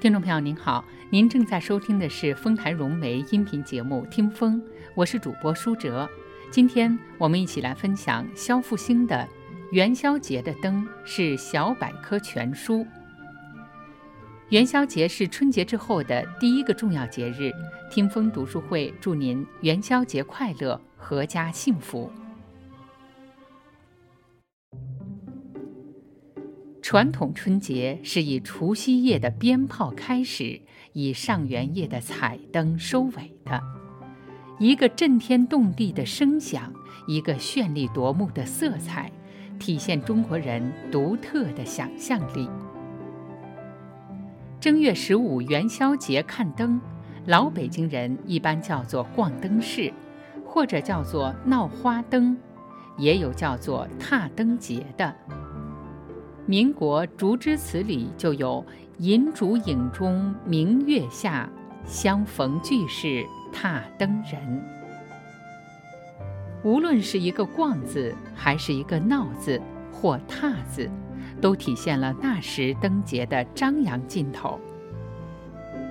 听众朋友您好，您正在收听的是丰台融媒音频节目《听风》，我是主播舒哲。今天我们一起来分享肖复兴的《元宵节的灯》是小百科全书。元宵节是春节之后的第一个重要节日，听风读书会祝您元宵节快乐，阖家幸福。传统春节是以除夕夜的鞭炮开始，以上元夜的彩灯收尾的。一个震天动地的声响，一个绚丽夺目的色彩，体现中国人独特的想象力。正月十五元宵节看灯，老北京人一般叫做逛灯市，或者叫做闹花灯，也有叫做踏灯节的。民国竹枝词里就有“银烛影中明月下，相逢俱是踏灯人”。无论是一个“逛”字，还是一个“闹”字或“踏”字，都体现了那时灯节的张扬劲头。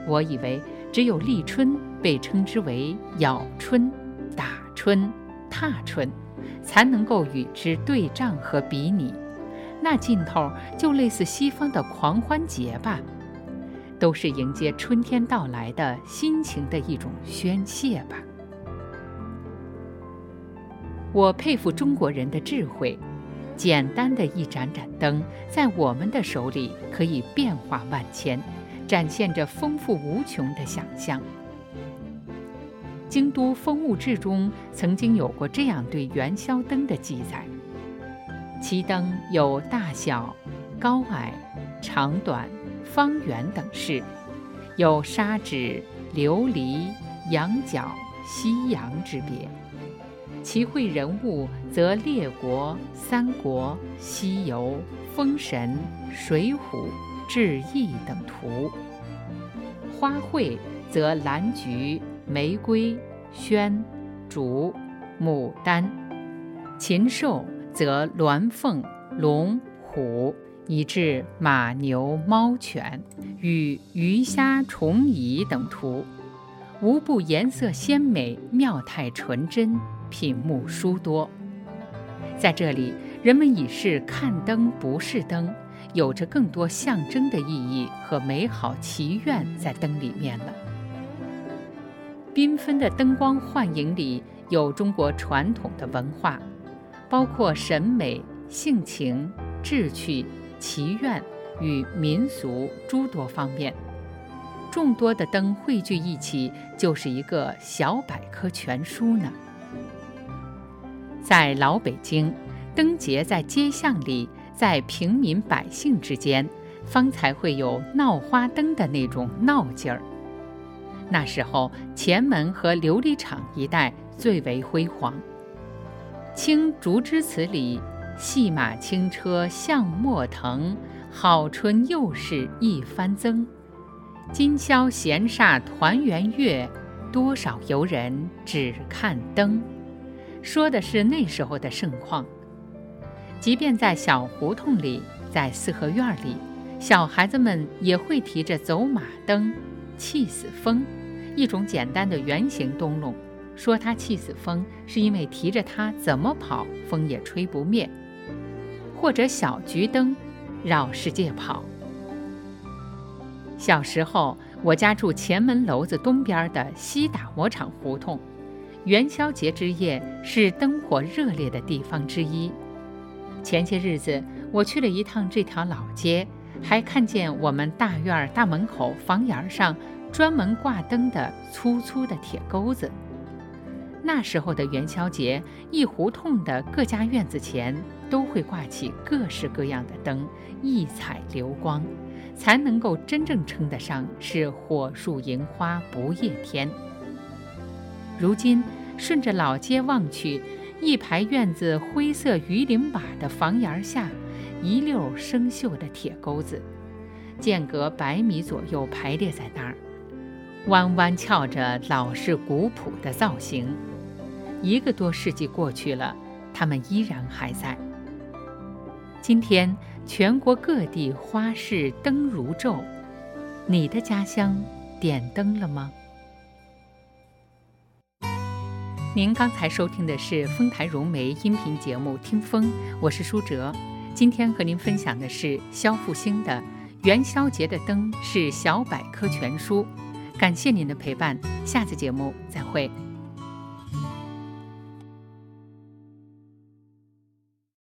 我以为只有立春被称之为“咬春”“打春”“踏春”，才能够与之对仗和比拟。那劲头就类似西方的狂欢节吧，都是迎接春天到来的心情的一种宣泄吧。我佩服中国人的智慧，简单的一盏盏灯，在我们的手里可以变化万千，展现着丰富无穷的想象。京都风物志中曾经有过这样对元宵灯的记载。其灯有大小、高矮、长短、方圆等式，有砂纸、琉璃、羊角、西洋之别。其绘人物则列国、三国、西游、封神、水浒、志异等图；花卉则兰菊、玫瑰、萱、竹、牡丹、禽兽。则鸾凤、龙虎，以至马牛猫犬，与鱼虾虫蚁等图，无不颜色鲜美，妙态纯真，品目殊多。在这里，人们已是看灯不是灯，有着更多象征的意义和美好祈愿在灯里面了。缤纷的灯光幻影里，有中国传统的文化。包括审美、性情、志趣、祈愿与民俗诸多方面，众多的灯汇聚一起，就是一个小百科全书呢。在老北京，灯节在街巷里，在平民百姓之间，方才会有闹花灯的那种闹劲儿。那时候，前门和琉璃厂一带最为辉煌。《青竹枝词》里，戏马轻车向莫腾，好春又是一番增。今宵闲煞团圆月，多少游人只看灯。说的是那时候的盛况。即便在小胡同里，在四合院里，小孩子们也会提着走马灯，气死风，一种简单的圆形灯笼。说他气死风，是因为提着它怎么跑，风也吹不灭。或者小桔灯，绕世界跑。小时候，我家住前门楼子东边的西打磨厂胡同，元宵节之夜是灯火热烈的地方之一。前些日子，我去了一趟这条老街，还看见我们大院大门口房檐上专门挂灯的粗粗的铁钩子。那时候的元宵节，一胡同的各家院子前都会挂起各式各样的灯，异彩流光，才能够真正称得上是火树银花不夜天。如今顺着老街望去，一排院子灰色鱼鳞瓦的房檐下，一溜生锈的铁钩子，间隔百米左右排列在那儿，弯弯翘着老式古朴的造型。一个多世纪过去了，它们依然还在。今天，全国各地花市灯如昼，你的家乡点灯了吗？您刚才收听的是丰台融媒音频节目《听风》，我是舒哲。今天和您分享的是肖复兴的《元宵节的灯是小百科全书》。感谢您的陪伴，下次节目再会。